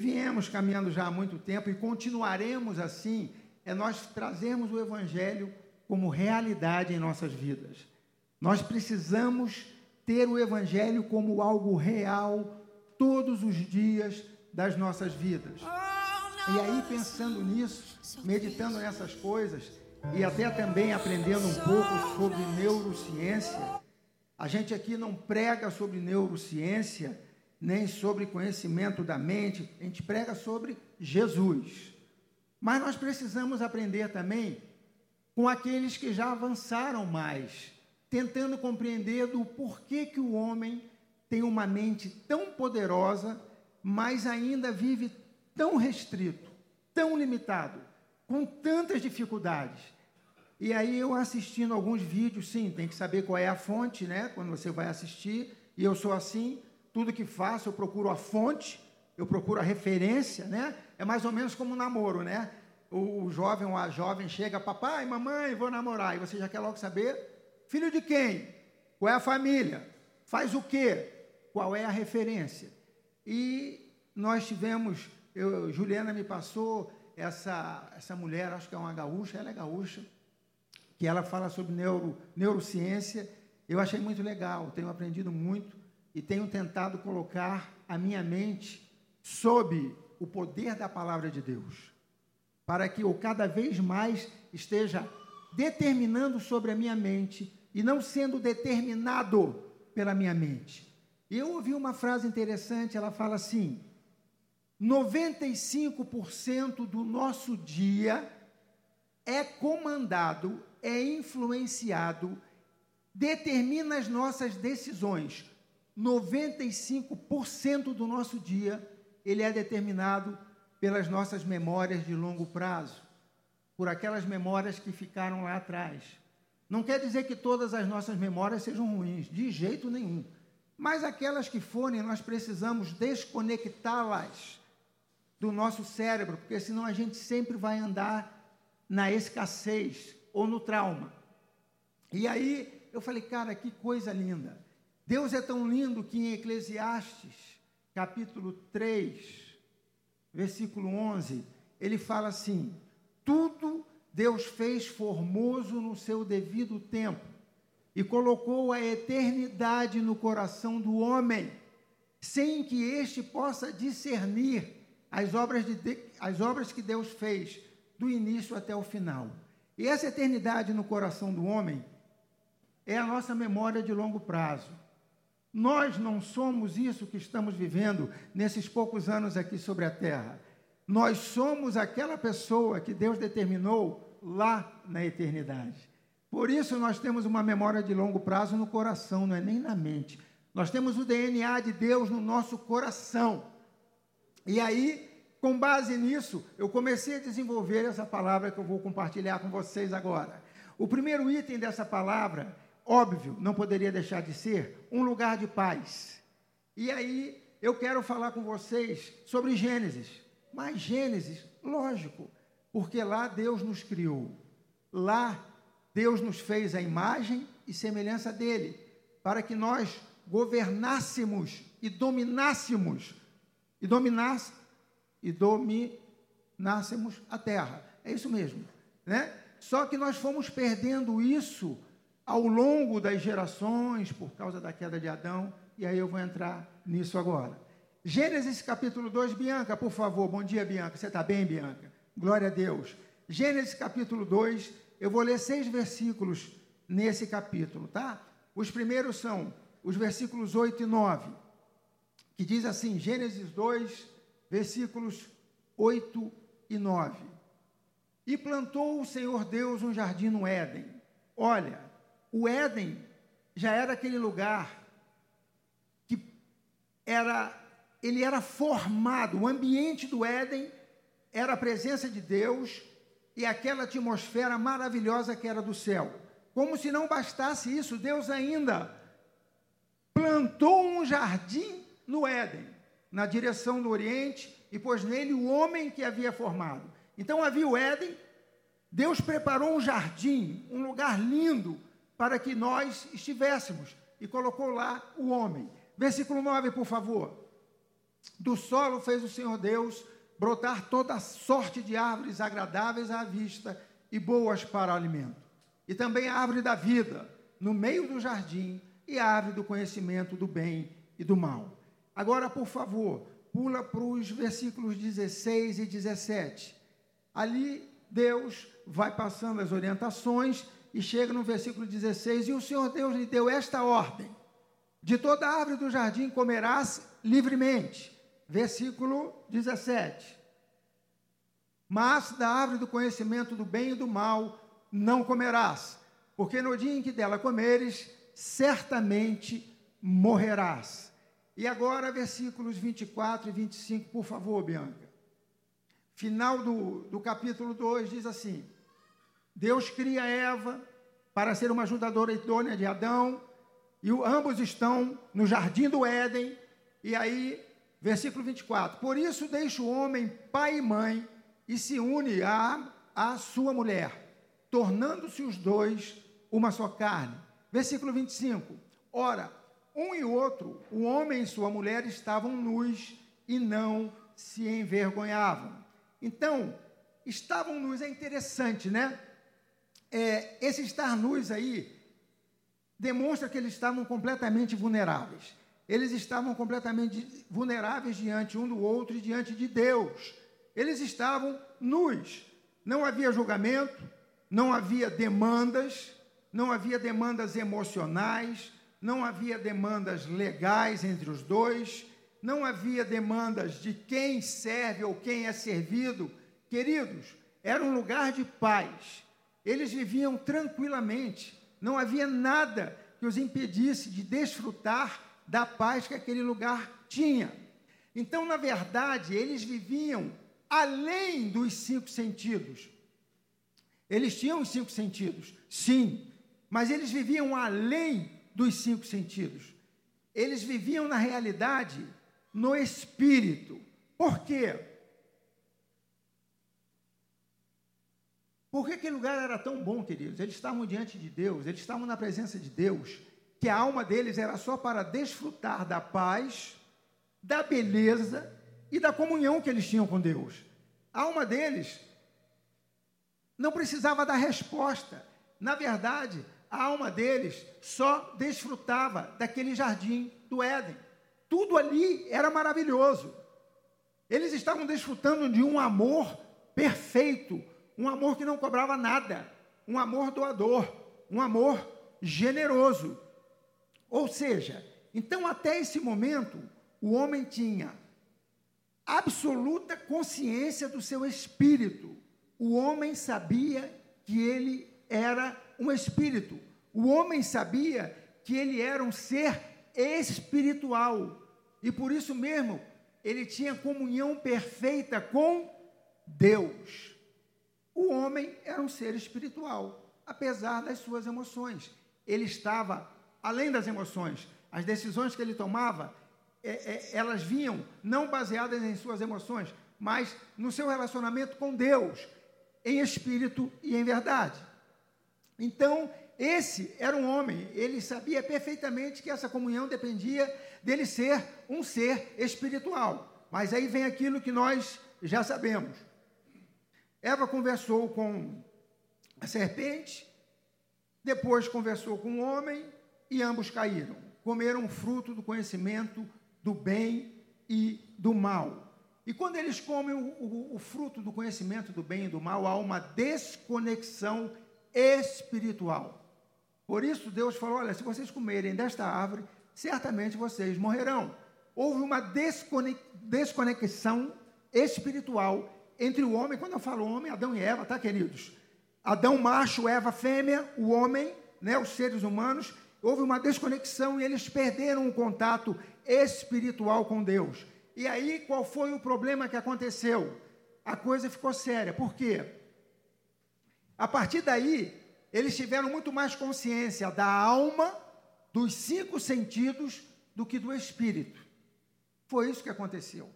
viemos caminhando já há muito tempo e continuaremos assim, é nós trazermos o Evangelho como realidade em nossas vidas. Nós precisamos ter o Evangelho como algo real todos os dias das nossas vidas. E aí, pensando nisso, meditando nessas coisas e até também aprendendo um pouco sobre neurociência, a gente aqui não prega sobre neurociência nem sobre conhecimento da mente, a gente prega sobre Jesus. Mas nós precisamos aprender também com aqueles que já avançaram mais, tentando compreender do porquê que o homem tem uma mente tão poderosa, mas ainda vive tão restrito, tão limitado, com tantas dificuldades. E aí eu assistindo alguns vídeos, sim, tem que saber qual é a fonte, né? Quando você vai assistir, e eu sou assim, tudo que faço, eu procuro a fonte, eu procuro a referência, né? É mais ou menos como um namoro, né? O, o jovem ou a jovem chega, papai, mamãe, vou namorar, e você já quer logo saber, filho de quem? Qual é a família? Faz o quê? Qual é a referência? E nós tivemos, eu, Juliana me passou essa, essa mulher, acho que é uma gaúcha, ela é gaúcha, que ela fala sobre neuro, neurociência. Eu achei muito legal, tenho aprendido muito e tenho tentado colocar a minha mente sob o poder da palavra de Deus, para que eu cada vez mais esteja determinando sobre a minha mente e não sendo determinado pela minha mente. Eu ouvi uma frase interessante, ela fala assim: 95% do nosso dia é comandado, é influenciado, determina as nossas decisões 95% do nosso dia ele é determinado pelas nossas memórias de longo prazo, por aquelas memórias que ficaram lá atrás. Não quer dizer que todas as nossas memórias sejam ruins, de jeito nenhum. Mas aquelas que forem, nós precisamos desconectá-las do nosso cérebro, porque senão a gente sempre vai andar na escassez ou no trauma. E aí eu falei, cara, que coisa linda. Deus é tão lindo que em Eclesiastes, capítulo 3, versículo 11, ele fala assim: Tudo Deus fez formoso no seu devido tempo e colocou a eternidade no coração do homem, sem que este possa discernir as obras, de, as obras que Deus fez do início até o final. E essa eternidade no coração do homem é a nossa memória de longo prazo. Nós não somos isso que estamos vivendo nesses poucos anos aqui sobre a terra. Nós somos aquela pessoa que Deus determinou lá na eternidade. Por isso nós temos uma memória de longo prazo no coração, não é nem na mente. Nós temos o DNA de Deus no nosso coração. E aí, com base nisso, eu comecei a desenvolver essa palavra que eu vou compartilhar com vocês agora. O primeiro item dessa palavra óbvio, não poderia deixar de ser, um lugar de paz. E aí eu quero falar com vocês sobre Gênesis. Mas Gênesis, lógico, porque lá Deus nos criou. Lá Deus nos fez a imagem e semelhança dele, para que nós governássemos e dominássemos e dominasse e dominássemos a terra. É isso mesmo, né? Só que nós fomos perdendo isso ao longo das gerações, por causa da queda de Adão, e aí eu vou entrar nisso agora. Gênesis capítulo 2, Bianca, por favor. Bom dia, Bianca. Você está bem, Bianca? Glória a Deus. Gênesis capítulo 2, eu vou ler seis versículos nesse capítulo, tá? Os primeiros são os versículos 8 e 9, que diz assim: Gênesis 2, versículos 8 e 9. E plantou o Senhor Deus um jardim no Éden. Olha, o Éden já era aquele lugar que era ele era formado, o ambiente do Éden era a presença de Deus, e aquela atmosfera maravilhosa que era do céu. Como se não bastasse isso, Deus ainda plantou um jardim no Éden, na direção do Oriente, e pôs nele o homem que havia formado. Então havia o Éden, Deus preparou um jardim, um lugar lindo, para que nós estivéssemos, e colocou lá o homem. Versículo 9, por favor. Do solo fez o Senhor Deus brotar toda sorte de árvores agradáveis à vista e boas para alimento. E também a árvore da vida, no meio do jardim, e a árvore do conhecimento do bem e do mal. Agora, por favor, pula para os versículos 16 e 17. Ali, Deus vai passando as orientações e chega no versículo 16: E o Senhor Deus lhe deu esta ordem: De toda árvore do jardim comerás livremente versículo 17. Mas da árvore do conhecimento do bem e do mal não comerás, porque no dia em que dela comeres, certamente morrerás. E agora, versículos 24 e 25, por favor, Bianca. Final do, do capítulo 2 diz assim: Deus cria Eva para ser uma ajudadora idônea de Adão, e ambos estão no jardim do Éden, e aí Versículo 24: Por isso deixa o homem pai e mãe e se une à, à sua mulher, tornando-se os dois uma só carne. Versículo 25: Ora, um e outro, o homem e sua mulher, estavam nus e não se envergonhavam. Então, estavam nus, é interessante, né? É, esse estar nus aí demonstra que eles estavam completamente vulneráveis eles estavam completamente vulneráveis diante um do outro e diante de Deus. Eles estavam nus. Não havia julgamento, não havia demandas, não havia demandas emocionais, não havia demandas legais entre os dois, não havia demandas de quem serve ou quem é servido. Queridos, era um lugar de paz. Eles viviam tranquilamente, não havia nada que os impedisse de desfrutar da paz que aquele lugar tinha. Então, na verdade, eles viviam além dos cinco sentidos. Eles tinham os cinco sentidos, sim, mas eles viviam além dos cinco sentidos. Eles viviam na realidade no espírito. Por quê? Por que aquele lugar era tão bom, queridos? Eles estavam diante de Deus, eles estavam na presença de Deus que a alma deles era só para desfrutar da paz, da beleza e da comunhão que eles tinham com Deus. A alma deles não precisava dar resposta. Na verdade, a alma deles só desfrutava daquele jardim do Éden. Tudo ali era maravilhoso. Eles estavam desfrutando de um amor perfeito, um amor que não cobrava nada, um amor doador, um amor generoso. Ou seja, então até esse momento, o homem tinha absoluta consciência do seu espírito. O homem sabia que ele era um espírito. O homem sabia que ele era um ser espiritual. E por isso mesmo, ele tinha comunhão perfeita com Deus. O homem era um ser espiritual, apesar das suas emoções. Ele estava além das emoções. As decisões que ele tomava, é, é, elas vinham não baseadas em suas emoções, mas no seu relacionamento com Deus, em espírito e em verdade. Então, esse era um homem, ele sabia perfeitamente que essa comunhão dependia dele ser um ser espiritual. Mas aí vem aquilo que nós já sabemos. Eva conversou com a serpente, depois conversou com o homem, e ambos caíram. Comeram o fruto do conhecimento do bem e do mal. E quando eles comem o, o, o, fruto do conhecimento do bem e do mal, há uma desconexão espiritual. Por isso Deus falou: olha, se vocês comerem desta árvore, certamente vocês morrerão. Houve uma desconexão espiritual entre o homem, quando eu falo homem, Adão e Eva, tá, queridos? Adão macho, Eva fêmea, o homem, né, os seres humanos, houve uma desconexão e eles perderam o contato espiritual com Deus. E aí, qual foi o problema que aconteceu? A coisa ficou séria. Por quê? A partir daí, eles tiveram muito mais consciência da alma, dos cinco sentidos, do que do espírito. Foi isso que aconteceu.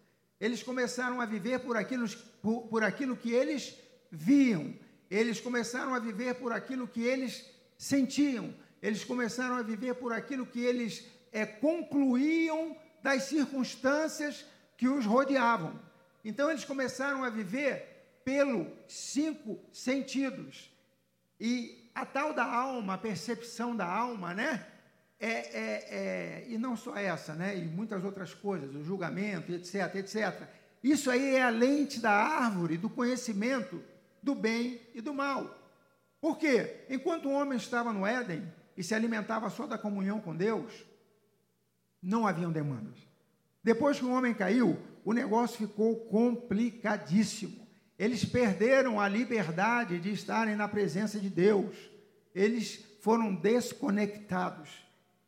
Eles começaram a viver por aquilo, por, por aquilo que eles viam, eles começaram a viver por aquilo que eles sentiam, eles começaram a viver por aquilo que eles é, concluíam das circunstâncias que os rodeavam. Então eles começaram a viver pelos cinco sentidos. E a tal da alma, a percepção da alma, né? É, é, é, e não só essa, né? E muitas outras coisas, o julgamento, etc, etc. Isso aí é a lente da árvore do conhecimento do bem e do mal. Por quê? Enquanto o homem estava no Éden e se alimentava só da comunhão com Deus, não haviam demandas. Depois que o homem caiu, o negócio ficou complicadíssimo. Eles perderam a liberdade de estarem na presença de Deus. Eles foram desconectados.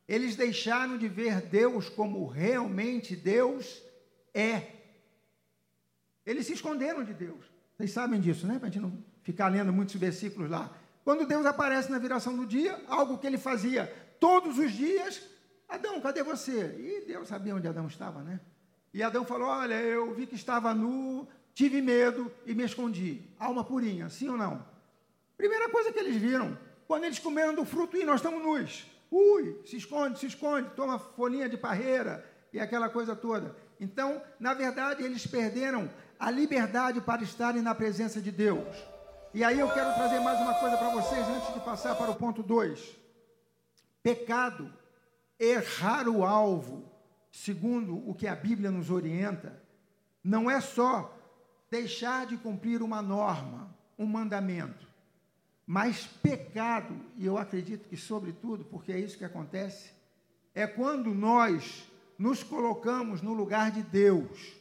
Eles deixaram de ver Deus como realmente Deus é. Eles se esconderam de Deus. Vocês sabem disso, né? Para a gente não ficar lendo muitos versículos lá. Quando Deus aparece na viração do dia, algo que ele fazia todos os dias, Adão, cadê você? E Deus sabia onde Adão estava, né? E Adão falou: Olha, eu vi que estava nu, tive medo e me escondi. Alma purinha, sim ou não? Primeira coisa que eles viram, quando eles comeram do fruto, e nós estamos nus. Ui, se esconde, se esconde, toma folhinha de parreira e aquela coisa toda. Então, na verdade, eles perderam a liberdade para estarem na presença de Deus. E aí eu quero trazer mais uma coisa para vocês antes de passar para o ponto 2. Pecado, errar o alvo, segundo o que a Bíblia nos orienta, não é só deixar de cumprir uma norma, um mandamento, mas pecado, e eu acredito que, sobretudo, porque é isso que acontece, é quando nós nos colocamos no lugar de Deus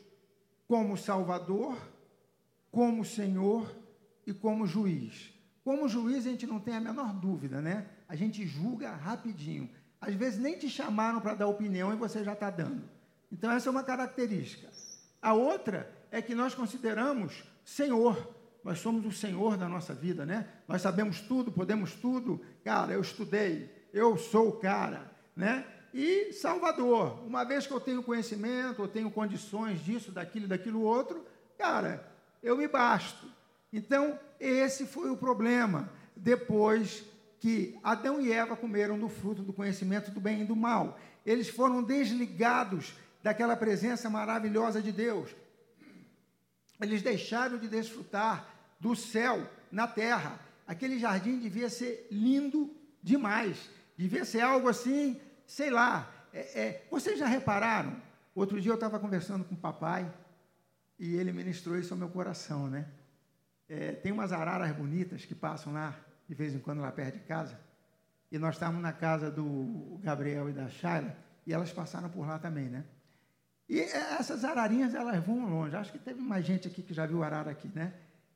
como Salvador, como Senhor e como juiz. Como juiz, a gente não tem a menor dúvida, né? A gente julga rapidinho. Às vezes nem te chamaram para dar opinião e você já está dando. Então, essa é uma característica. A outra é que nós consideramos Senhor. Nós somos o Senhor da nossa vida, né? Nós sabemos tudo, podemos tudo. Cara, eu estudei, eu sou o cara, né? e Salvador. Uma vez que eu tenho conhecimento, eu tenho condições disso, daquilo, daquilo outro, cara, eu me basto. Então, esse foi o problema. Depois que Adão e Eva comeram do fruto do conhecimento do bem e do mal, eles foram desligados daquela presença maravilhosa de Deus. Eles deixaram de desfrutar do céu na terra. Aquele jardim devia ser lindo demais. Devia ser algo assim sei lá, é, é, vocês já repararam? Outro dia eu estava conversando com o papai e ele ministrou isso ao meu coração, né? É, tem umas araras bonitas que passam lá, de vez em quando, lá perto de casa. E nós estávamos na casa do Gabriel e da Shayla, e elas passaram por lá também, né? E essas ararinhas, elas vão longe. Acho que teve mais gente aqui que já viu arara aqui, né?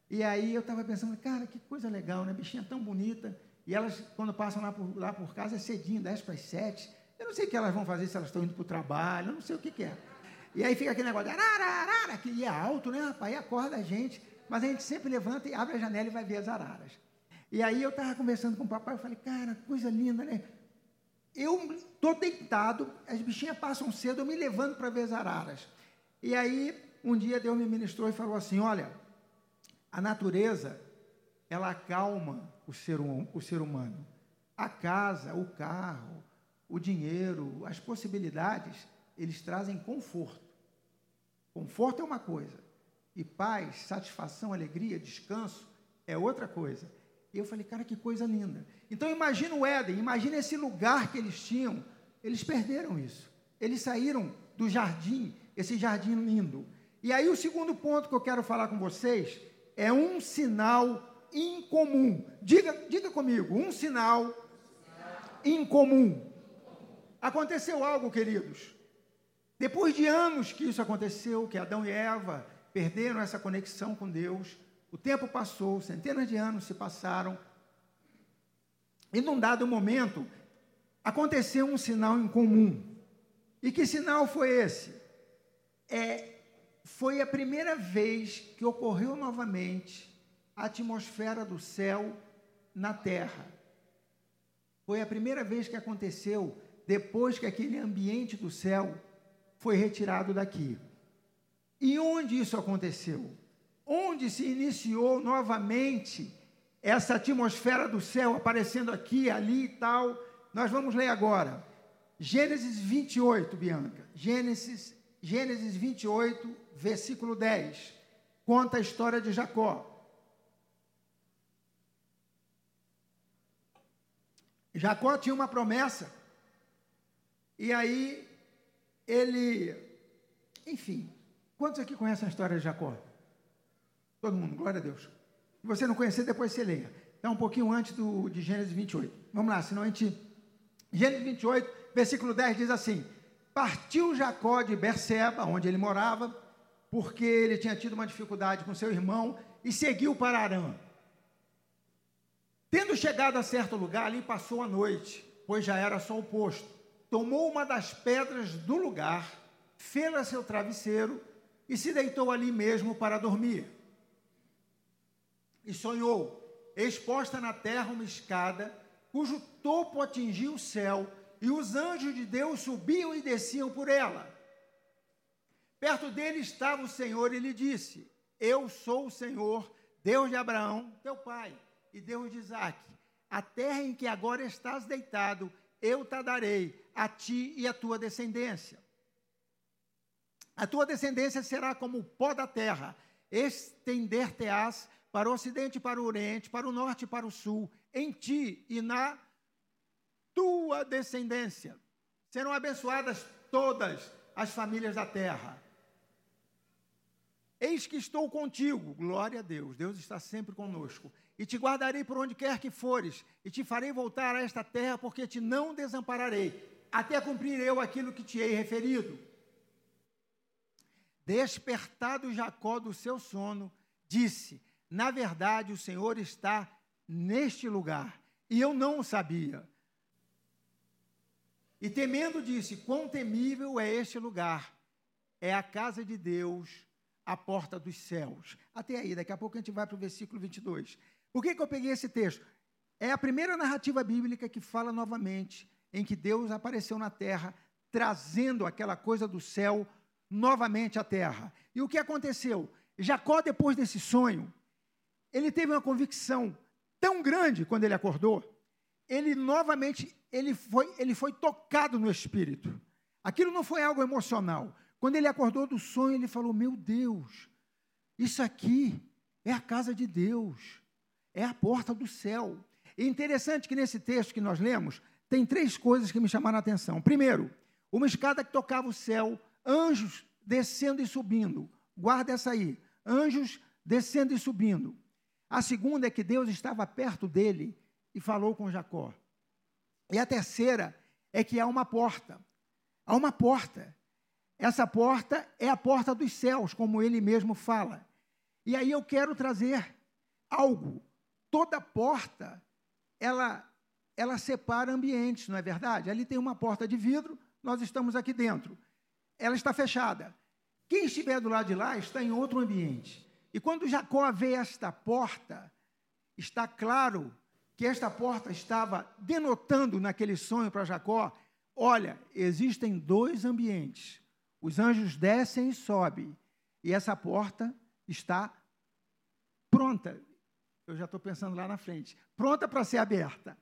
E aí eu estava pensando, cara, que coisa legal, né? Bichinha tão bonita. E elas, quando passam lá por, lá por casa, é cedinho, 10 para as 7. Eu não sei o que elas vão fazer se elas estão indo para o trabalho, eu não sei o que, que é. E aí fica aquele negócio de arara, arara, que é alto, né, rapaz? E acorda a gente. Mas a gente sempre levanta e abre a janela e vai ver as araras. E aí eu estava conversando com o papai, eu falei, cara, coisa linda, né? Eu estou deitado, as bichinhas passam cedo, eu me levando para ver as araras. E aí, um dia Deus me ministrou e falou assim: olha, a natureza, ela acalma o ser, o ser humano. A casa, o carro, o dinheiro, as possibilidades, eles trazem conforto. Conforto é uma coisa, e paz, satisfação, alegria, descanso é outra coisa. E eu falei, cara, que coisa linda. Então imagina o Éden, imagina esse lugar que eles tinham. Eles perderam isso. Eles saíram do jardim, esse jardim lindo. E aí o segundo ponto que eu quero falar com vocês é um sinal incomum. Diga, diga comigo, um sinal incomum. Aconteceu algo, queridos. Depois de anos que isso aconteceu, que Adão e Eva perderam essa conexão com Deus, o tempo passou, centenas de anos se passaram, e num dado momento aconteceu um sinal em comum. E que sinal foi esse? É, foi a primeira vez que ocorreu novamente a atmosfera do céu na terra. Foi a primeira vez que aconteceu depois que aquele ambiente do céu foi retirado daqui. E onde isso aconteceu? Onde se iniciou novamente essa atmosfera do céu aparecendo aqui, ali e tal? Nós vamos ler agora. Gênesis 28, Bianca. Gênesis, Gênesis 28, versículo 10. Conta a história de Jacó. Jacó tinha uma promessa. E aí ele, enfim, quantos aqui conhecem a história de Jacó? Todo mundo, glória a Deus. Se você não conhecer, depois você leia. Está um pouquinho antes do, de Gênesis 28. Vamos lá, senão a gente. Gênesis 28, versículo 10 diz assim: Partiu Jacó de Berseba, onde ele morava, porque ele tinha tido uma dificuldade com seu irmão, e seguiu para Arã. Tendo chegado a certo lugar, ali passou a noite, pois já era sol posto. Tomou uma das pedras do lugar, fê-la seu travesseiro e se deitou ali mesmo para dormir. E sonhou, exposta na terra uma escada, cujo topo atingia o céu, e os anjos de Deus subiam e desciam por ela. Perto dele estava o Senhor e lhe disse: Eu sou o Senhor, Deus de Abraão, teu pai e Deus de Isaac: A terra em que agora estás deitado, eu te darei a ti e a tua descendência. A tua descendência será como o pó da terra, estender-te-ás para o ocidente e para o oriente, para o norte e para o sul, em ti e na tua descendência. Serão abençoadas todas as famílias da terra. Eis que estou contigo, glória a Deus, Deus está sempre conosco e te guardarei por onde quer que fores, e te farei voltar a esta terra, porque te não desampararei, até cumprir eu aquilo que te hei referido. Despertado Jacó do seu sono, disse: Na verdade, o Senhor está neste lugar, e eu não o sabia. E temendo, disse: Quão temível é este lugar! É a casa de Deus, a porta dos céus. Até aí, daqui a pouco a gente vai para o versículo 22. Por que, que eu peguei esse texto? É a primeira narrativa bíblica que fala novamente em que Deus apareceu na terra, trazendo aquela coisa do céu novamente à terra. E o que aconteceu? Jacó, depois desse sonho, ele teve uma convicção tão grande quando ele acordou, ele novamente ele foi, ele foi tocado no espírito. Aquilo não foi algo emocional. Quando ele acordou do sonho, ele falou: Meu Deus, isso aqui é a casa de Deus é a porta do céu. E interessante que nesse texto que nós lemos, tem três coisas que me chamaram a atenção. Primeiro, uma escada que tocava o céu, anjos descendo e subindo. Guarda essa aí. Anjos descendo e subindo. A segunda é que Deus estava perto dele e falou com Jacó. E a terceira é que há uma porta. Há uma porta. Essa porta é a porta dos céus, como ele mesmo fala. E aí eu quero trazer algo toda porta, ela, ela separa ambientes, não é verdade? Ali tem uma porta de vidro, nós estamos aqui dentro. Ela está fechada. Quem estiver do lado de lá está em outro ambiente. E quando Jacó vê esta porta, está claro que esta porta estava denotando naquele sonho para Jacó: olha, existem dois ambientes. Os anjos descem e sobem, e essa porta está pronta, eu já estou pensando lá na frente, pronta para ser aberta.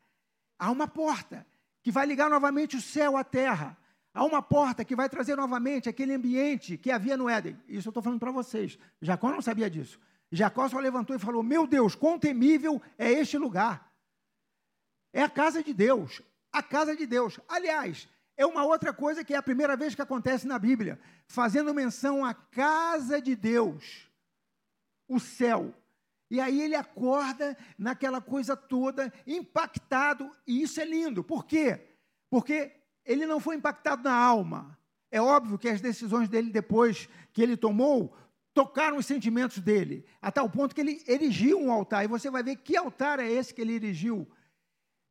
Há uma porta que vai ligar novamente o céu à terra. Há uma porta que vai trazer novamente aquele ambiente que havia no Éden. Isso eu estou falando para vocês. Jacó não sabia disso. Jacó só levantou e falou: Meu Deus, quão temível é este lugar. É a casa de Deus. A casa de Deus. Aliás, é uma outra coisa que é a primeira vez que acontece na Bíblia, fazendo menção à casa de Deus, o céu. E aí ele acorda naquela coisa toda, impactado, e isso é lindo. Por quê? Porque ele não foi impactado na alma. É óbvio que as decisões dele depois que ele tomou tocaram os sentimentos dele, a tal ponto que ele erigiu um altar. E você vai ver que altar é esse que ele erigiu.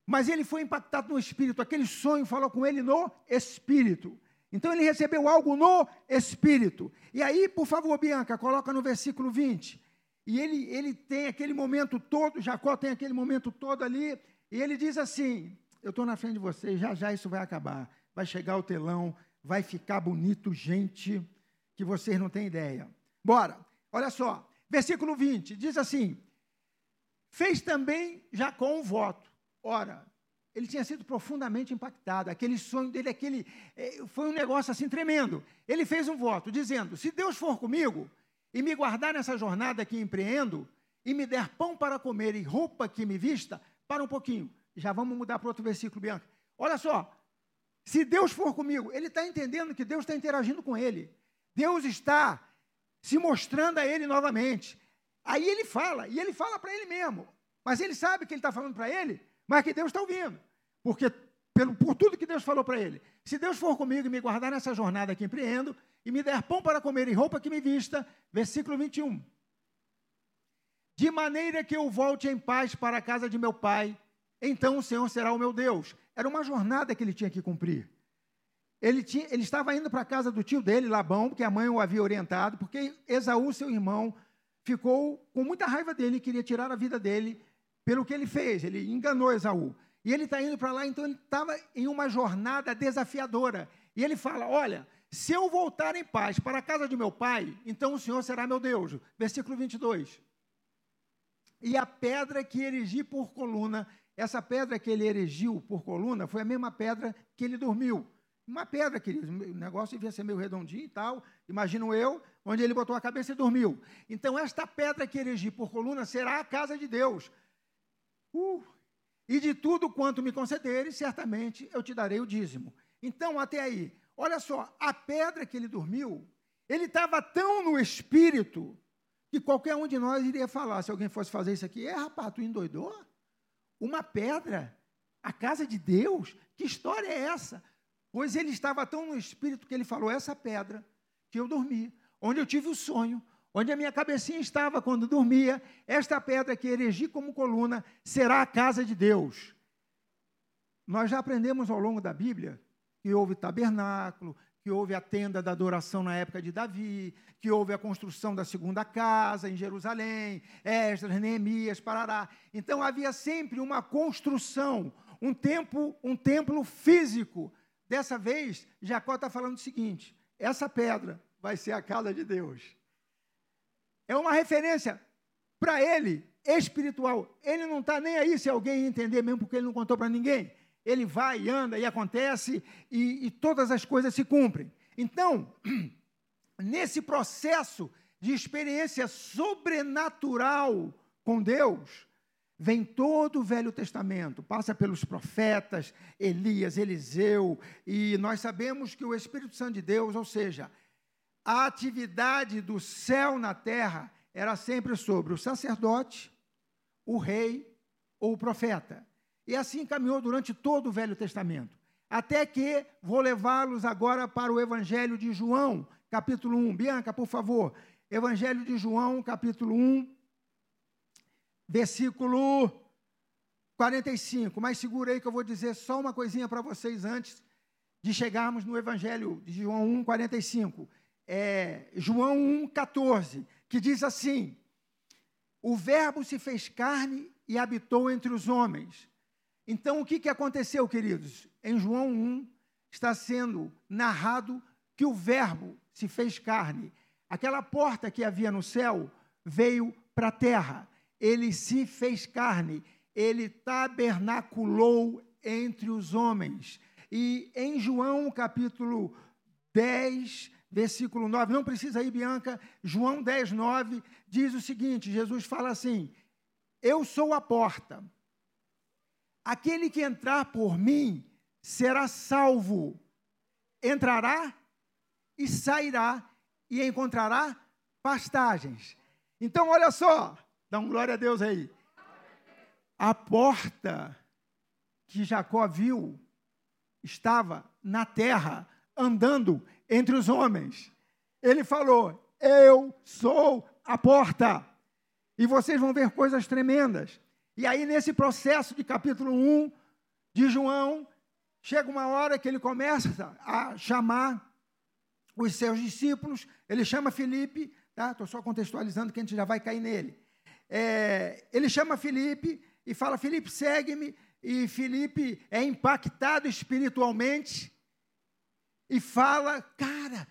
Mas ele foi impactado no espírito, aquele sonho falou com ele no espírito. Então ele recebeu algo no espírito. E aí, por favor, Bianca, coloca no versículo 20. e ele, ele tem aquele momento todo, Jacó tem aquele momento todo ali, e ele diz assim: Eu estou na frente de vocês, já já isso vai acabar. Vai chegar o telão, vai ficar bonito, gente, que vocês não têm ideia. Bora, olha só, versículo 20, diz assim: Fez também Jacó um voto. Ora, ele tinha sido profundamente impactado. Aquele sonho dele, aquele eh, foi um negócio assim tremendo. Ele fez um voto dizendo: se Deus for comigo e me guardar nessa jornada que empreendo e me der pão para comer e roupa que me vista, para um pouquinho. Já vamos mudar para outro versículo, Bianca. Olha só. Se Deus for comigo, ele está entendendo que Deus está interagindo com ele. Deus está se mostrando a ele novamente. Aí ele fala, e ele fala para ele mesmo. Mas ele sabe que ele está falando para ele, mas que Deus está ouvindo. Porque pelo, por tudo que Deus falou para ele. Se Deus for comigo e me guardar nessa jornada que empreendo, e me der pão para comer e roupa que me vista, versículo 21. De maneira que eu volte em paz para a casa de meu pai, então o Senhor será o meu Deus. Era uma jornada que ele tinha que cumprir. Ele, tinha, ele estava indo para a casa do tio dele, Labão, porque a mãe o havia orientado, porque Esaú, seu irmão, ficou com muita raiva dele e queria tirar a vida dele pelo que ele fez. Ele enganou Esaú. E ele está indo para lá, então ele estava em uma jornada desafiadora. E ele fala: Olha, se eu voltar em paz para a casa de meu pai, então o Senhor será meu Deus. Versículo 22. E a pedra que erigi por coluna, essa pedra que ele erigiu por coluna, foi a mesma pedra que ele dormiu. Uma pedra, queridos, o negócio devia ser meio redondinho e tal, imagino eu, onde ele botou a cabeça e dormiu. Então, esta pedra que erigi por coluna será a casa de Deus. Uh, e de tudo quanto me concederes, certamente eu te darei o dízimo. Então, até aí, olha só, a pedra que ele dormiu, ele estava tão no espírito que qualquer um de nós iria falar, se alguém fosse fazer isso aqui, é rapaz, tu endoidou? Uma pedra? A casa de Deus? Que história é essa? Pois ele estava tão no espírito que ele falou: essa pedra que eu dormi, onde eu tive o sonho, onde a minha cabecinha estava quando dormia, esta pedra que erigi como coluna será a casa de Deus. Nós já aprendemos ao longo da Bíblia que houve tabernáculo, que houve a tenda da adoração na época de Davi, que houve a construção da segunda casa em Jerusalém, Esdras, Neemias, Parará. Então havia sempre uma construção, um templo, um templo físico. Dessa vez, Jacó está falando o seguinte: essa pedra vai ser a casa de Deus é uma referência para ele espiritual. Ele não está nem aí se alguém entender, mesmo porque ele não contou para ninguém. Ele vai e anda e acontece e, e todas as coisas se cumprem. Então, nesse processo de experiência sobrenatural com Deus, vem todo o Velho Testamento, passa pelos profetas, Elias, Eliseu, e nós sabemos que o Espírito Santo de Deus, ou seja, a atividade do céu na terra era sempre sobre o sacerdote, o rei ou o profeta. E assim caminhou durante todo o Velho Testamento. Até que vou levá-los agora para o Evangelho de João, capítulo 1. Bianca, por favor. Evangelho de João, capítulo 1, versículo 45. Mas segura aí que eu vou dizer só uma coisinha para vocês antes de chegarmos no Evangelho de João 1, 45 é, João 1,14, que diz assim: O Verbo se fez carne e habitou entre os homens. Então, o que, que aconteceu, queridos? Em João 1 está sendo narrado que o Verbo se fez carne. Aquela porta que havia no céu veio para a terra. Ele se fez carne. Ele tabernaculou entre os homens. E em João capítulo 10, versículo 9, não precisa ir, Bianca, João 10, 9, diz o seguinte: Jesus fala assim: Eu sou a porta. Aquele que entrar por mim será salvo. Entrará e sairá e encontrará pastagens. Então, olha só, dá um glória a Deus aí. A porta que Jacó viu estava na terra, andando entre os homens. Ele falou: Eu sou a porta. E vocês vão ver coisas tremendas. E aí, nesse processo de capítulo 1 de João, chega uma hora que ele começa a chamar os seus discípulos, ele chama Felipe, tá? Estou só contextualizando que a gente já vai cair nele. É, ele chama Felipe e fala: Felipe, segue-me. E Felipe é impactado espiritualmente e fala: Cara,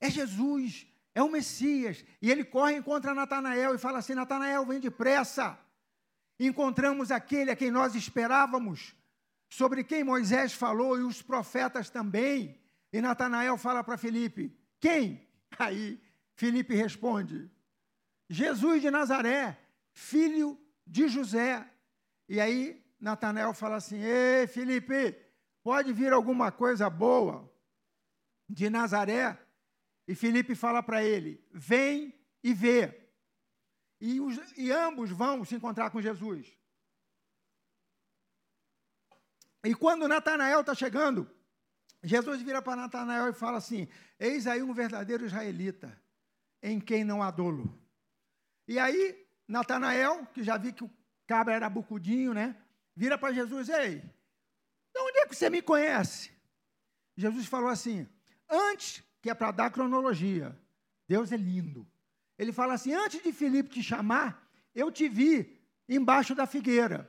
é Jesus, é o Messias. E ele corre e encontra Natanael e fala assim: Natanael, vem depressa. Encontramos aquele a quem nós esperávamos, sobre quem Moisés falou e os profetas também. E Natanael fala para Felipe: Quem? Aí Felipe responde: Jesus de Nazaré, filho de José. E aí Natanael fala assim: Ei, Felipe, pode vir alguma coisa boa de Nazaré? E Felipe fala para ele: Vem e vê. E, os, e ambos vão se encontrar com Jesus. E quando Natanael está chegando, Jesus vira para Natanael e fala assim: Eis aí um verdadeiro israelita, em quem não há dolo. E aí, Natanael, que já vi que o cabra era bucudinho, né? Vira para Jesus: Ei, de onde é que você me conhece? Jesus falou assim: Antes, que é para dar cronologia, Deus é lindo. Ele fala assim: Antes de Filipe te chamar, eu te vi embaixo da figueira.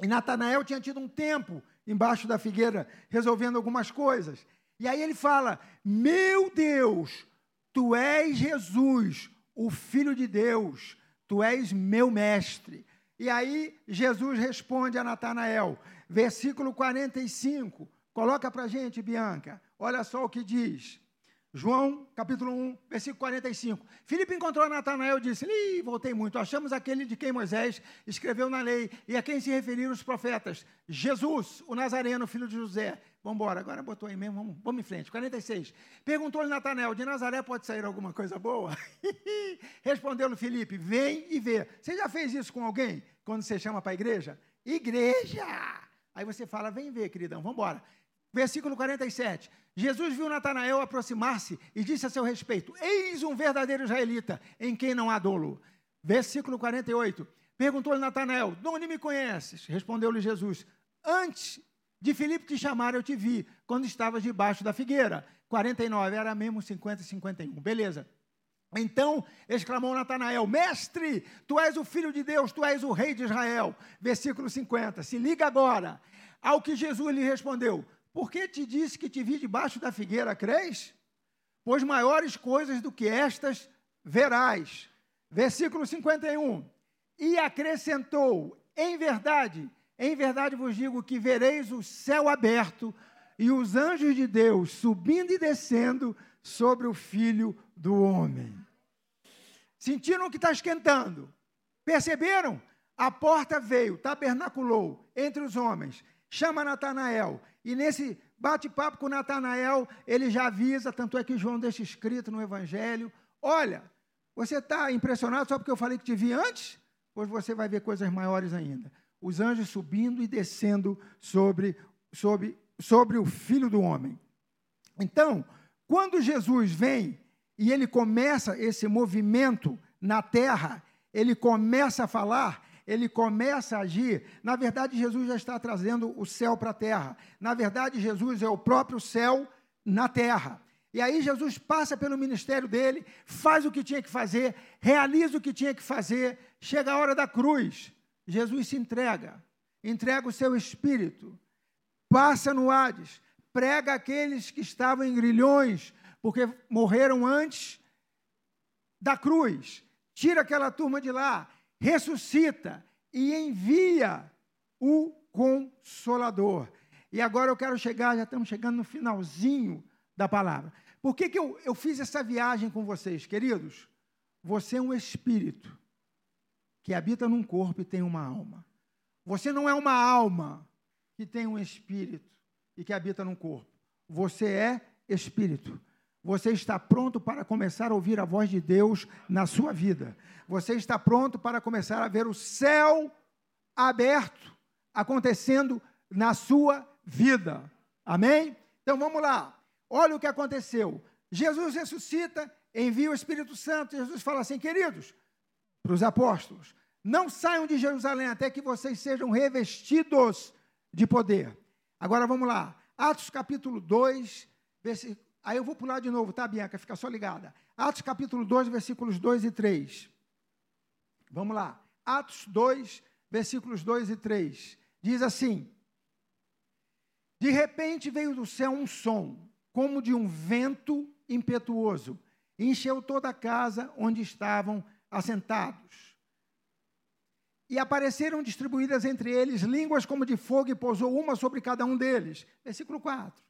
E Natanael tinha tido um tempo embaixo da figueira, resolvendo algumas coisas. E aí ele fala: Meu Deus, tu és Jesus, o Filho de Deus, tu és meu mestre. E aí Jesus responde a Natanael, versículo 45. Coloca para gente, Bianca. Olha só o que diz. João, capítulo 1, versículo 45. Filipe encontrou Natanael e disse: Ih, voltei muito. Achamos aquele de quem Moisés escreveu na lei e a quem se referiram os profetas. Jesus, o Nazareno, filho de José. Vamos embora, agora botou aí mesmo, vamos, vamos em frente. 46. Perguntou-lhe Natanael: De Nazaré pode sair alguma coisa boa? Respondeu-lhe Filipe: Vem e vê. Você já fez isso com alguém quando você chama para a igreja? Igreja! Aí você fala: Vem ver, queridão, vamos embora. Versículo 47. Jesus viu Natanael aproximar-se e disse a seu respeito: Eis um verdadeiro israelita, em quem não há dolo. Versículo 48. Perguntou-lhe Natanael: De onde me conheces? Respondeu-lhe Jesus: Antes de Filipe te chamar, eu te vi, quando estavas debaixo da figueira. 49, era mesmo 50 e 51. Beleza. Então exclamou Natanael: Mestre, tu és o filho de Deus, tu és o rei de Israel. Versículo 50. Se liga agora ao que Jesus lhe respondeu: por que te disse que te vi debaixo da figueira, crês? Pois maiores coisas do que estas verás. Versículo 51. E acrescentou: Em verdade, em verdade vos digo que vereis o céu aberto e os anjos de Deus subindo e descendo sobre o filho do homem. Sentiram que está esquentando? Perceberam? A porta veio, tabernaculou entre os homens, chama Natanael e nesse bate-papo com Natanael, ele já avisa, tanto é que João deixa escrito no Evangelho: Olha, você está impressionado só porque eu falei que te vi antes? Pois você vai ver coisas maiores ainda. Os anjos subindo e descendo sobre, sobre, sobre o filho do homem. Então, quando Jesus vem e ele começa esse movimento na terra, ele começa a falar, ele começa a agir, na verdade, Jesus já está trazendo o céu para a terra. Na verdade, Jesus é o próprio céu na terra. E aí Jesus passa pelo ministério dele, faz o que tinha que fazer, realiza o que tinha que fazer, chega a hora da cruz. Jesus se entrega, entrega o seu espírito, passa no Hades, prega aqueles que estavam em grilhões, porque morreram antes da cruz, tira aquela turma de lá, ressuscita e envia o Consolador. E agora eu quero chegar, já estamos chegando no finalzinho da palavra. Por que, que eu, eu fiz essa viagem com vocês, queridos? Você é um espírito que habita num corpo e tem uma alma. Você não é uma alma que tem um espírito e que habita num corpo. Você é espírito. Você está pronto para começar a ouvir a voz de Deus na sua vida. Você está pronto para começar a ver o céu aberto acontecendo na sua vida. Amém? Então vamos lá. Olha o que aconteceu. Jesus ressuscita, envia o Espírito Santo. Jesus fala assim, queridos, para os apóstolos: não saiam de Jerusalém até que vocês sejam revestidos de poder. Agora vamos lá. Atos capítulo 2, versículo Aí eu vou pular de novo, tá, Bianca? Fica só ligada. Atos capítulo 2, versículos 2 e 3. Vamos lá. Atos 2, versículos 2 e 3. Diz assim: De repente veio do céu um som, como de um vento impetuoso, e encheu toda a casa onde estavam assentados. E apareceram distribuídas entre eles línguas como de fogo, e pousou uma sobre cada um deles. Versículo 4.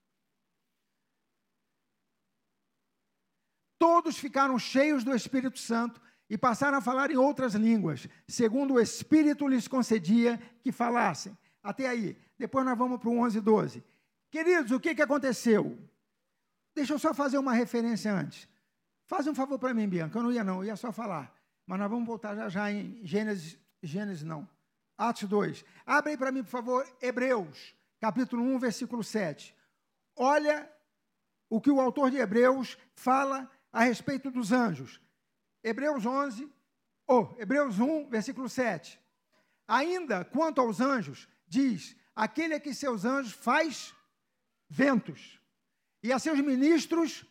Todos ficaram cheios do Espírito Santo e passaram a falar em outras línguas, segundo o Espírito lhes concedia que falassem. Até aí. Depois nós vamos para o 11 e 12. Queridos, o que, que aconteceu? Deixa eu só fazer uma referência antes. Faz um favor para mim, Bianca. Eu não ia, não, eu ia só falar. Mas nós vamos voltar já, já em Gênesis, Gênesis não. Atos 2. Abre aí para mim, por favor, Hebreus, capítulo 1, versículo 7. Olha o que o autor de Hebreus fala a respeito dos anjos. Hebreus 11, ou oh, Hebreus 1, versículo 7. Ainda quanto aos anjos, diz: aquele a que seus anjos faz ventos, e a seus ministros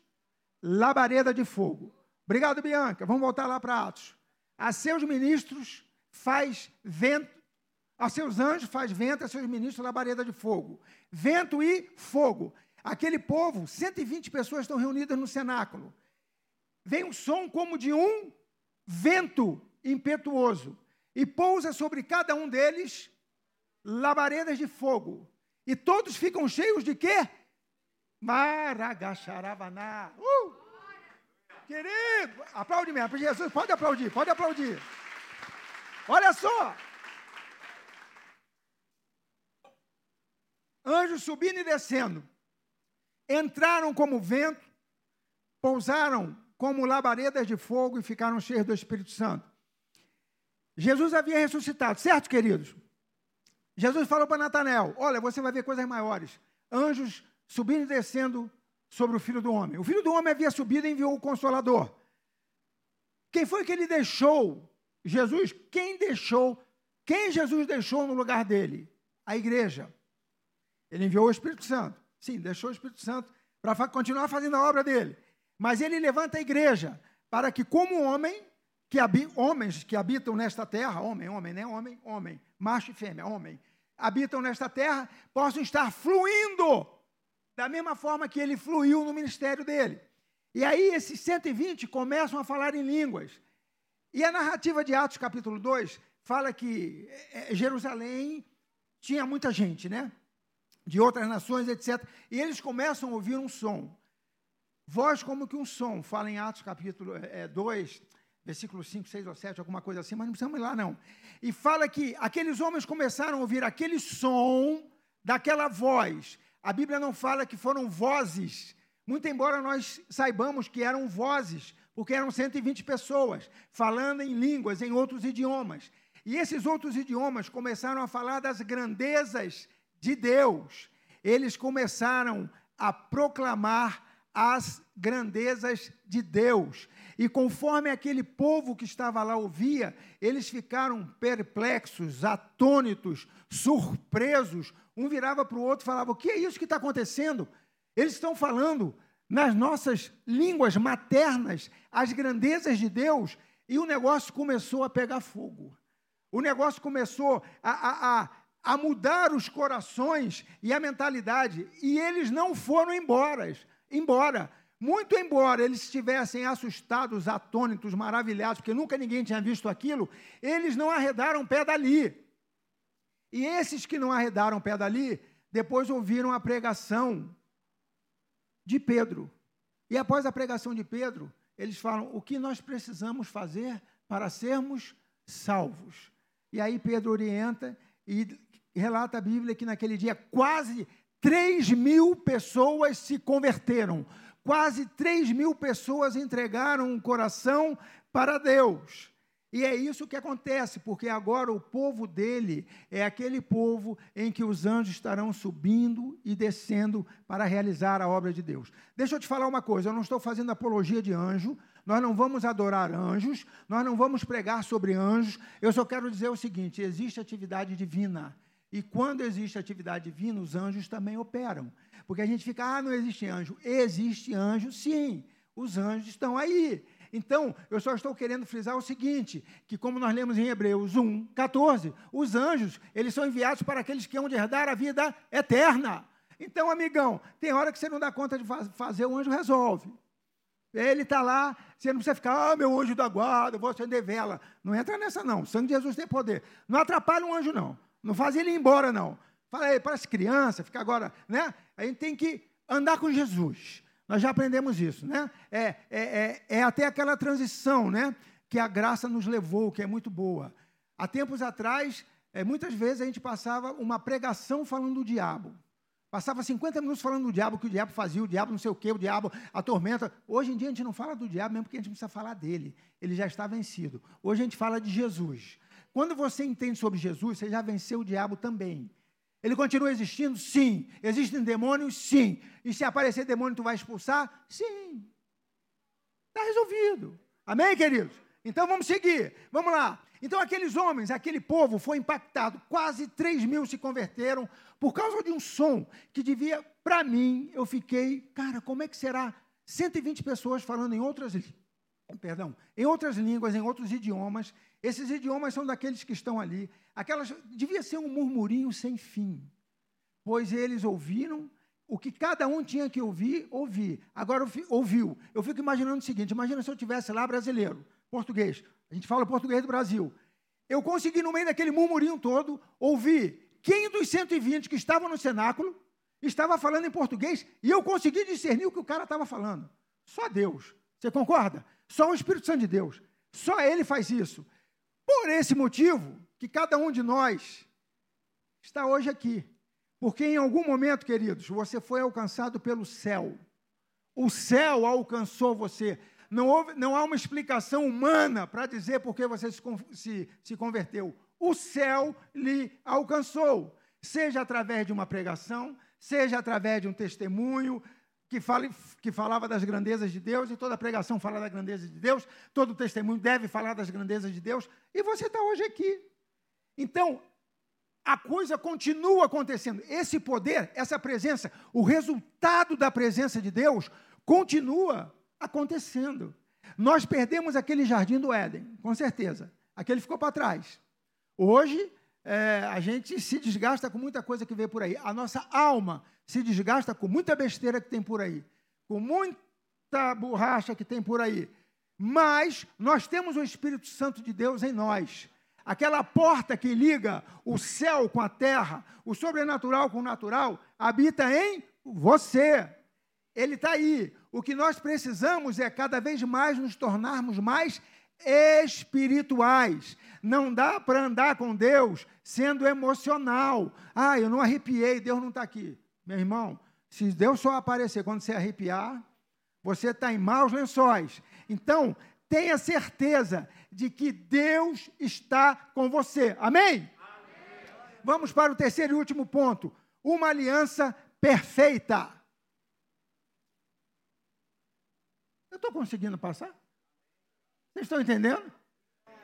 labareda de fogo. Obrigado, Bianca. Vamos voltar lá para Atos. A seus ministros faz vento, a seus anjos faz vento, a seus ministros labareda de fogo. Vento e fogo. Aquele povo, 120 pessoas estão reunidas no cenáculo vem um som como de um vento impetuoso e pousa sobre cada um deles labaredas de fogo. E todos ficam cheios de quê? Maragacharabaná. Uh! Querido, aplaude mesmo. Jesus, pode aplaudir, pode aplaudir. Olha só. Anjos subindo e descendo. Entraram como vento, pousaram como labaredas de fogo e ficaram cheios do Espírito Santo. Jesus havia ressuscitado, certo, queridos? Jesus falou para Natanael: Olha, você vai ver coisas maiores. Anjos subindo e descendo sobre o filho do homem. O filho do homem havia subido e enviou o consolador. Quem foi que ele deixou? Jesus, quem deixou? Quem Jesus deixou no lugar dele? A igreja. Ele enviou o Espírito Santo. Sim, deixou o Espírito Santo para continuar fazendo a obra dele. Mas ele levanta a igreja para que, como homem, que homens que habitam nesta terra, homem, homem, né? Homem, homem, macho e fêmea, homem, habitam nesta terra, possam estar fluindo da mesma forma que ele fluiu no ministério dele. E aí esses 120 começam a falar em línguas. E a narrativa de Atos capítulo 2 fala que é, é, Jerusalém tinha muita gente, né? De outras nações, etc. E eles começam a ouvir um som. Voz como que um som, fala em Atos capítulo é, 2, versículo 5, 6 ou 7, alguma coisa assim, mas não precisamos ir lá não. E fala que aqueles homens começaram a ouvir aquele som daquela voz. A Bíblia não fala que foram vozes, muito embora nós saibamos que eram vozes, porque eram 120 pessoas falando em línguas, em outros idiomas. E esses outros idiomas começaram a falar das grandezas de Deus. Eles começaram a proclamar as grandezas de Deus. E conforme aquele povo que estava lá ouvia, eles ficaram perplexos, atônitos, surpresos. Um virava para o outro e falava: O que é isso que está acontecendo? Eles estão falando nas nossas línguas maternas as grandezas de Deus, e o negócio começou a pegar fogo. O negócio começou a, a, a, a mudar os corações e a mentalidade, e eles não foram embora embora. Muito embora eles estivessem assustados, atônitos, maravilhados, porque nunca ninguém tinha visto aquilo, eles não arredaram pé dali. E esses que não arredaram pé dali, depois ouviram a pregação de Pedro. E após a pregação de Pedro, eles falam: o que nós precisamos fazer para sermos salvos? E aí Pedro orienta e relata a Bíblia que naquele dia quase 3 mil pessoas se converteram, quase 3 mil pessoas entregaram o coração para Deus. E é isso que acontece, porque agora o povo dele é aquele povo em que os anjos estarão subindo e descendo para realizar a obra de Deus. Deixa eu te falar uma coisa: eu não estou fazendo apologia de anjo, nós não vamos adorar anjos, nós não vamos pregar sobre anjos, eu só quero dizer o seguinte: existe atividade divina. E quando existe atividade divina, os anjos também operam. Porque a gente fica, ah, não existe anjo. Existe anjo, sim. os anjos estão aí. Então, eu só estou querendo frisar o seguinte, que como nós lemos em Hebreus 1, 14, os anjos, eles são enviados para aqueles que hão de herdar a vida eterna. Então, amigão, tem hora que você não dá conta de fazer, o anjo resolve. Ele está lá, você não precisa ficar, ah, meu anjo da guarda, vou acender vela. Não entra nessa, não. O sangue de Jesus tem poder. Não atrapalha um anjo, não. Não faz ele ir embora, não. Fala aí, parece criança, fica agora, né? A gente tem que andar com Jesus. Nós já aprendemos isso, né? É, é, é, é, até aquela transição, né? Que a graça nos levou, que é muito boa. Há tempos atrás, é, muitas vezes a gente passava uma pregação falando do diabo. Passava 50 minutos falando do diabo, que o diabo fazia, o diabo não sei o quê, o diabo, a tormenta. Hoje em dia a gente não fala do diabo mesmo porque a gente precisa falar dele. Ele já está vencido. Hoje a gente fala de Jesus. Quando você entende sobre Jesus, você já venceu o diabo também. Ele continua existindo? Sim. Existem demônios? Sim. E se aparecer demônio, tu vai expulsar? Sim. Está resolvido. Amém, queridos? Então vamos seguir. Vamos lá. Então aqueles homens, aquele povo foi impactado. Quase 3 mil se converteram por causa de um som que devia, para mim, eu fiquei, cara, como é que será 120 pessoas falando em outras perdão, em outras línguas, em outros idiomas. Esses idiomas são daqueles que estão ali. Aquelas devia ser um murmurinho sem fim, pois eles ouviram o que cada um tinha que ouvir, ouvir. Agora ouviu. Eu fico imaginando o seguinte: imagina se eu tivesse lá brasileiro, português. A gente fala português do Brasil. Eu consegui no meio daquele murmurinho todo ouvir quem dos 120 que estavam no cenáculo estava falando em português e eu consegui discernir o que o cara estava falando. Só Deus. Você concorda? Só o Espírito Santo de Deus. Só Ele faz isso. Por esse motivo, que cada um de nós está hoje aqui. Porque em algum momento, queridos, você foi alcançado pelo céu. O céu alcançou você. Não, houve, não há uma explicação humana para dizer por que você se, se, se converteu. O céu lhe alcançou. Seja através de uma pregação, seja através de um testemunho, que, fala, que falava das grandezas de Deus, e toda pregação fala da grandeza de Deus, todo testemunho deve falar das grandezas de Deus, e você está hoje aqui. Então, a coisa continua acontecendo. Esse poder, essa presença, o resultado da presença de Deus continua acontecendo. Nós perdemos aquele jardim do Éden, com certeza. Aquele ficou para trás. Hoje, é, a gente se desgasta com muita coisa que vê por aí. A nossa alma se desgasta com muita besteira que tem por aí, com muita borracha que tem por aí. Mas nós temos o Espírito Santo de Deus em nós. Aquela porta que liga o céu com a terra, o sobrenatural com o natural, habita em você. Ele está aí. O que nós precisamos é cada vez mais nos tornarmos mais espirituais. Não dá para andar com Deus sendo emocional. Ah, eu não arrepiei, Deus não está aqui. Meu irmão, se Deus só aparecer quando você arrepiar, você está em maus lençóis. Então, tenha certeza de que Deus está com você. Amém? Amém? Vamos para o terceiro e último ponto. Uma aliança perfeita. Eu estou conseguindo passar? Vocês estão entendendo?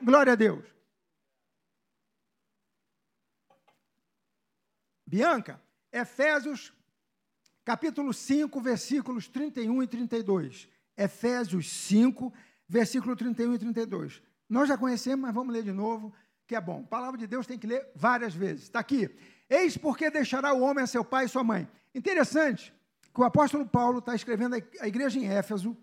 Glória a Deus. Bianca, Efésios, capítulo 5, versículos 31 e 32. Efésios 5, versículo 31 e 32. Nós já conhecemos, mas vamos ler de novo, que é bom. A palavra de Deus tem que ler várias vezes. Está aqui. Eis porque deixará o homem a seu pai e sua mãe. Interessante que o apóstolo Paulo está escrevendo a igreja em Éfeso,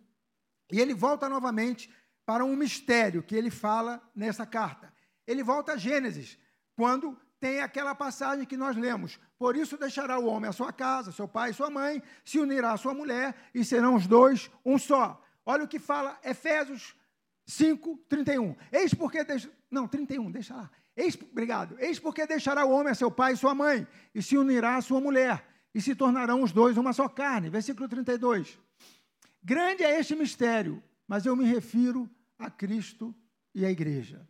e ele volta novamente para um mistério que ele fala nessa carta. Ele volta a Gênesis, quando tem aquela passagem que nós lemos. Por isso deixará o homem a sua casa, seu pai e sua mãe, se unirá à sua mulher e serão os dois um só. Olha o que fala Efésios 5, 31. Eis porque. Deix... Não, 31, deixa lá. Eis, obrigado. Eis porque deixará o homem a seu pai e sua mãe, e se unirá à sua mulher, e se tornarão os dois uma só carne. Versículo 32. Grande é este mistério, mas eu me refiro a Cristo e à igreja.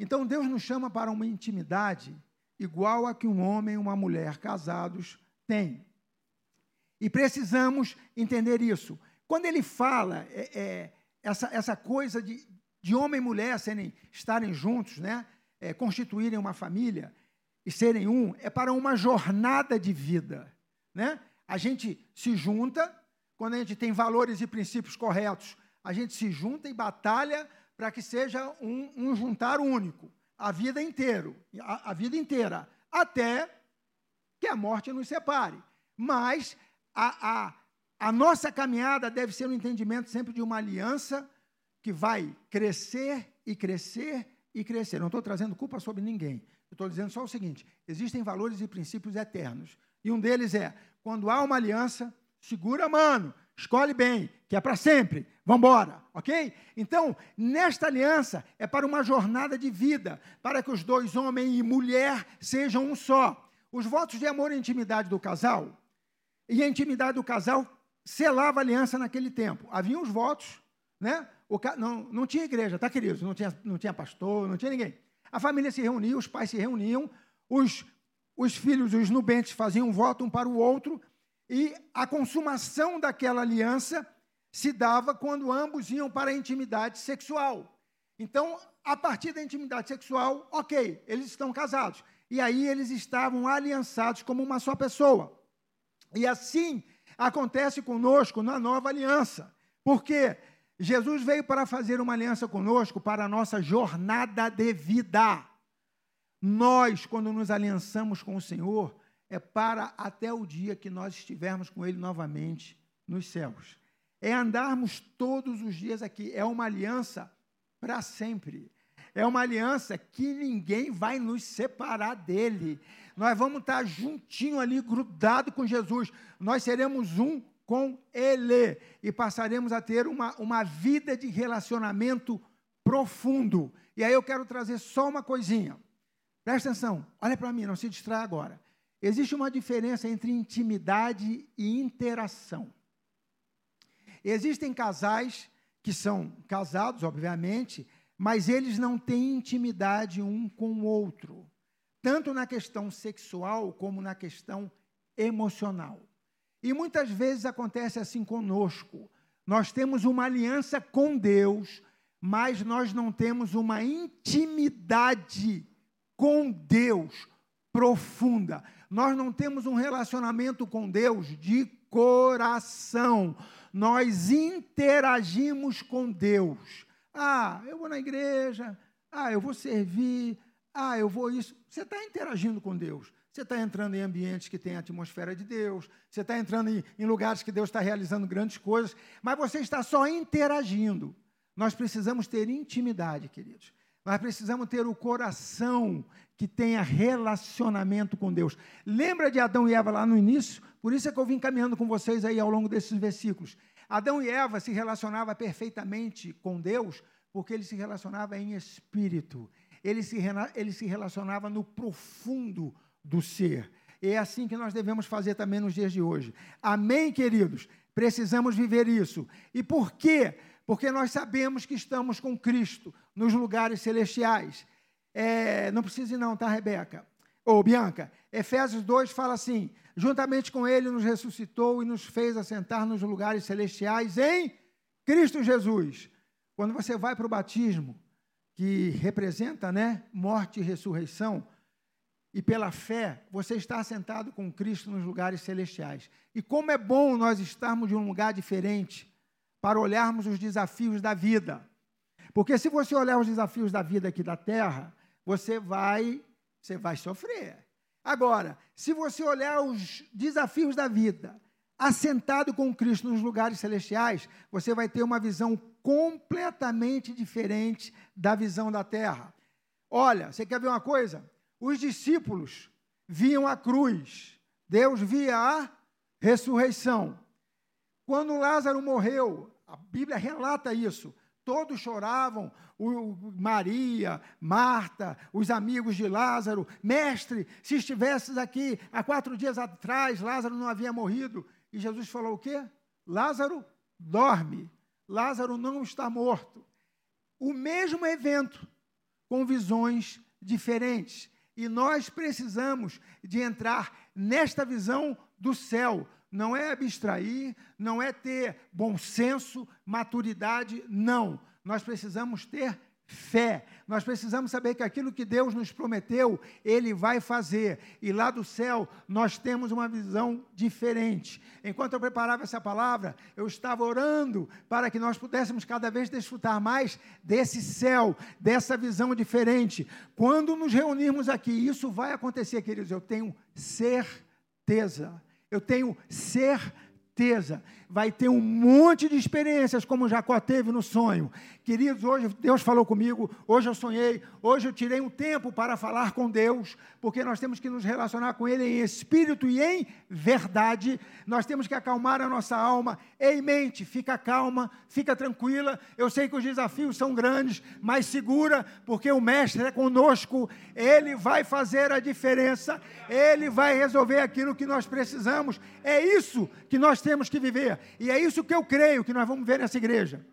Então Deus nos chama para uma intimidade igual a que um homem e uma mulher casados têm. E precisamos entender isso. Quando ele fala é, é, essa, essa coisa de, de homem e mulher serem, estarem juntos, né? É, constituírem uma família e serem um, é para uma jornada de vida. Né? A gente se junta quando a gente tem valores e princípios corretos, a gente se junta e batalha para que seja um, um, juntar único, a vida inteira, a, a vida inteira, até que a morte nos separe. Mas a, a, a nossa caminhada deve ser um entendimento sempre de uma aliança que vai crescer e crescer e crescer. Não estou trazendo culpa sobre ninguém. estou dizendo só o seguinte: existem valores e princípios eternos. E um deles é: quando há uma aliança, segura a mano, escolhe bem, que é para sempre. Vamos embora, ok? Então, nesta aliança é para uma jornada de vida, para que os dois, homem e mulher, sejam um só. Os votos de amor e intimidade do casal, e a intimidade do casal selava a aliança naquele tempo. Havia os votos, né? O, não, não tinha igreja, tá, queridos? Não tinha, não tinha pastor, não tinha ninguém. A família se reunia, os pais se reuniam, os, os filhos, os nubentes, faziam um voto um para o outro, e a consumação daquela aliança se dava quando ambos iam para a intimidade sexual. Então, a partir da intimidade sexual, ok, eles estão casados. E aí eles estavam aliançados como uma só pessoa. E assim acontece conosco na nova aliança. Porque Jesus veio para fazer uma aliança conosco para a nossa jornada de vida. Nós, quando nos aliançamos com o Senhor, é para até o dia que nós estivermos com Ele novamente nos céus. É andarmos todos os dias aqui. É uma aliança para sempre. É uma aliança que ninguém vai nos separar dele. Nós vamos estar juntinho ali, grudado com Jesus. Nós seremos um com Ele e passaremos a ter uma, uma vida de relacionamento profundo. E aí eu quero trazer só uma coisinha. Presta atenção, olha para mim, não se distraia agora. Existe uma diferença entre intimidade e interação. Existem casais que são casados, obviamente, mas eles não têm intimidade um com o outro, tanto na questão sexual como na questão emocional. E muitas vezes acontece assim conosco. Nós temos uma aliança com Deus, mas nós não temos uma intimidade com Deus profunda. Nós não temos um relacionamento com Deus de coração. Nós interagimos com Deus. Ah, eu vou na igreja. Ah, eu vou servir. Ah, eu vou isso. Você está interagindo com Deus. Você está entrando em ambientes que têm a atmosfera de Deus, você está entrando em, em lugares que Deus está realizando grandes coisas, mas você está só interagindo. Nós precisamos ter intimidade, queridos. Nós precisamos ter o coração que tenha relacionamento com Deus. Lembra de Adão e Eva lá no início? Por isso é que eu vim caminhando com vocês aí ao longo desses versículos. Adão e Eva se relacionavam perfeitamente com Deus, porque ele se relacionava em espírito. Ele se, ele se relacionava no profundo do ser. É assim que nós devemos fazer também nos dias de hoje. Amém, queridos? Precisamos viver isso. E por quê? Porque nós sabemos que estamos com Cristo nos lugares celestiais. É, não precisa ir não, tá, Rebeca? Ou Bianca, Efésios 2 fala assim: juntamente com ele nos ressuscitou e nos fez assentar nos lugares celestiais em Cristo Jesus. Quando você vai para o batismo, que representa, né, morte e ressurreição, e pela fé, você está assentado com Cristo nos lugares celestiais. E como é bom nós estarmos de um lugar diferente para olharmos os desafios da vida. Porque se você olhar os desafios da vida aqui da terra, você vai, você vai sofrer. Agora, se você olhar os desafios da vida, assentado com Cristo nos lugares celestiais, você vai ter uma visão completamente diferente da visão da terra. Olha, você quer ver uma coisa? Os discípulos viam a cruz, Deus via a ressurreição. Quando Lázaro morreu, a Bíblia relata isso. Todos choravam, o, Maria, Marta, os amigos de Lázaro. Mestre, se estivesses aqui há quatro dias atrás, Lázaro não havia morrido. E Jesus falou o quê? Lázaro dorme. Lázaro não está morto. O mesmo evento, com visões diferentes. E nós precisamos de entrar nesta visão do céu. Não é abstrair, não é ter bom senso, maturidade, não. Nós precisamos ter fé. Nós precisamos saber que aquilo que Deus nos prometeu, Ele vai fazer. E lá do céu, nós temos uma visão diferente. Enquanto eu preparava essa palavra, eu estava orando para que nós pudéssemos cada vez desfrutar mais desse céu, dessa visão diferente. Quando nos reunirmos aqui, isso vai acontecer, queridos, eu tenho certeza. Eu tenho certeza vai ter um monte de experiências como Jacó teve no sonho. Queridos, hoje Deus falou comigo, hoje eu sonhei, hoje eu tirei um tempo para falar com Deus, porque nós temos que nos relacionar com Ele em espírito e em verdade. Nós temos que acalmar a nossa alma. Ei, mente, fica calma, fica tranquila. Eu sei que os desafios são grandes, mas segura, porque o Mestre é conosco. Ele vai fazer a diferença, Ele vai resolver aquilo que nós precisamos. É isso que nós temos que viver. E é isso que eu creio que nós vamos ver nessa igreja.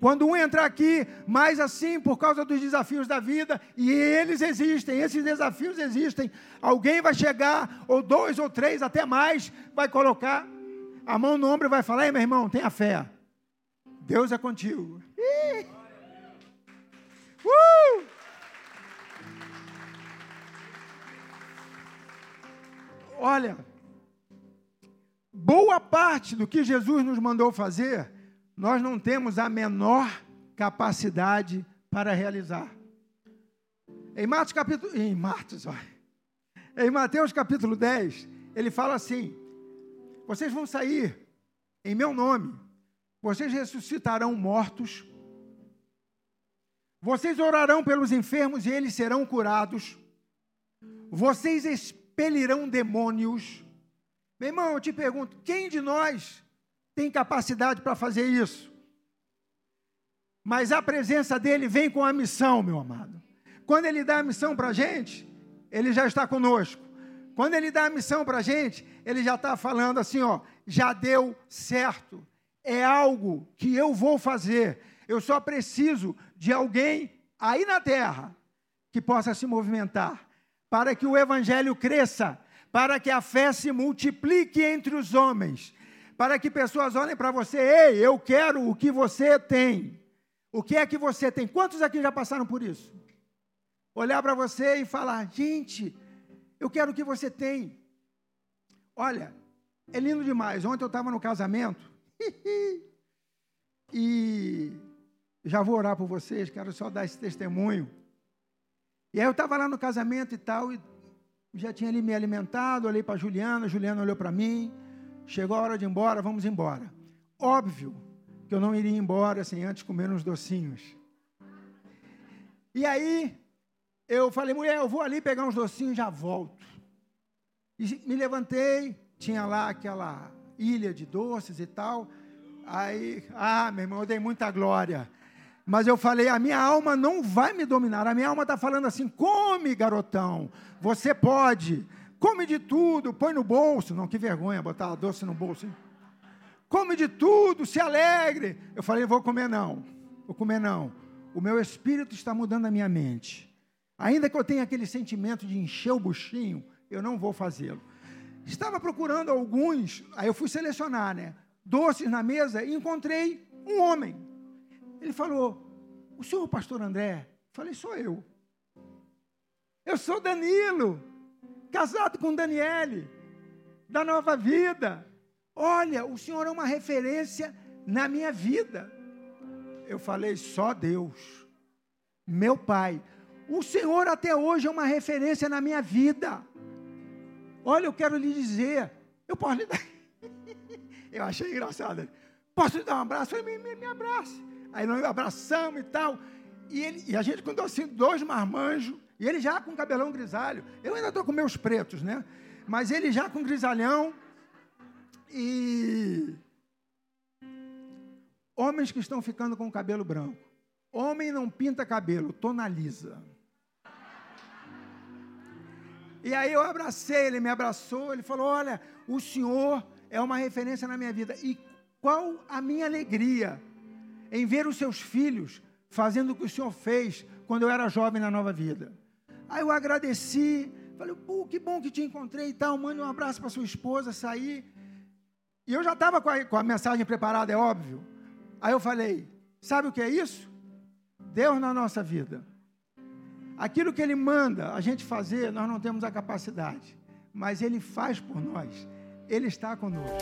Quando um entrar aqui, mais assim, por causa dos desafios da vida, e eles existem, esses desafios existem, alguém vai chegar, ou dois ou três, até mais, vai colocar a mão no ombro e vai falar: Ei, meu irmão, tenha fé. Deus é contigo. Uh! Olha, boa parte do que Jesus nos mandou fazer, nós não temos a menor capacidade para realizar. Em Marcos capítulo, em Marcos, ó, em Mateus capítulo 10, ele fala assim: Vocês vão sair em meu nome, vocês ressuscitarão mortos, vocês orarão pelos enfermos e eles serão curados, vocês expelirão demônios, meu irmão, eu te pergunto: quem de nós tem capacidade para fazer isso? Mas a presença dele vem com a missão, meu amado. Quando ele dá a missão para a gente, ele já está conosco. Quando ele dá a missão para a gente, ele já está falando assim: ó, já deu certo. É algo que eu vou fazer. Eu só preciso de alguém aí na terra que possa se movimentar para que o evangelho cresça para que a fé se multiplique entre os homens, para que pessoas olhem para você, ei, eu quero o que você tem. O que é que você tem? Quantos aqui já passaram por isso? Olhar para você e falar, gente, eu quero o que você tem. Olha, é lindo demais. Ontem eu estava no casamento e já vou orar por vocês, quero só dar esse testemunho. E aí eu estava lá no casamento e tal, e já tinha ali me alimentado, olhei para Juliana, Juliana olhou para mim, chegou a hora de ir embora, vamos embora. Óbvio que eu não iria embora sem antes comer uns docinhos. E aí, eu falei, mulher, eu vou ali pegar uns docinhos e já volto. E me levantei, tinha lá aquela ilha de doces e tal. Aí, ah, meu irmão, eu dei muita glória. Mas eu falei, a minha alma não vai me dominar. A minha alma está falando assim: come, garotão, você pode. Come de tudo, põe no bolso. Não, que vergonha botar doce no bolso. Hein? Come de tudo, se alegre. Eu falei, vou comer não. Vou comer não. O meu espírito está mudando a minha mente. Ainda que eu tenha aquele sentimento de encher o buchinho, eu não vou fazê-lo. Estava procurando alguns, aí eu fui selecionar, né? Doces na mesa e encontrei um homem ele falou: O senhor, pastor André? falei: Sou eu. Eu sou Danilo, casado com Daniele, da nova vida. Olha, o senhor é uma referência na minha vida. Eu falei: Só Deus, meu pai. O senhor até hoje é uma referência na minha vida. Olha, eu quero lhe dizer, eu posso lhe dar. eu achei engraçado. Posso lhe dar um abraço? Falei, me, me, me abrace. Aí nós abraçamos e tal. E, ele, e a gente contou assim, dois marmanjos, e ele já com cabelão grisalho. Eu ainda estou com meus pretos, né? Mas ele já com grisalhão. E. Homens que estão ficando com o cabelo branco. Homem não pinta cabelo, tonaliza. E aí eu abracei, ele me abraçou, ele falou: Olha, o senhor é uma referência na minha vida. E qual a minha alegria em ver os seus filhos fazendo o que o Senhor fez quando eu era jovem na nova vida. Aí eu agradeci, falei, pô, que bom que te encontrei e tal, mande um abraço para sua esposa, saí. E eu já estava com, com, a mensagem preparada, é óbvio. Aí eu falei, sabe o que é isso? Deus na nossa vida. Aquilo que Ele manda a gente fazer, nós não temos a capacidade, mas Ele faz por nós. Ele está conosco.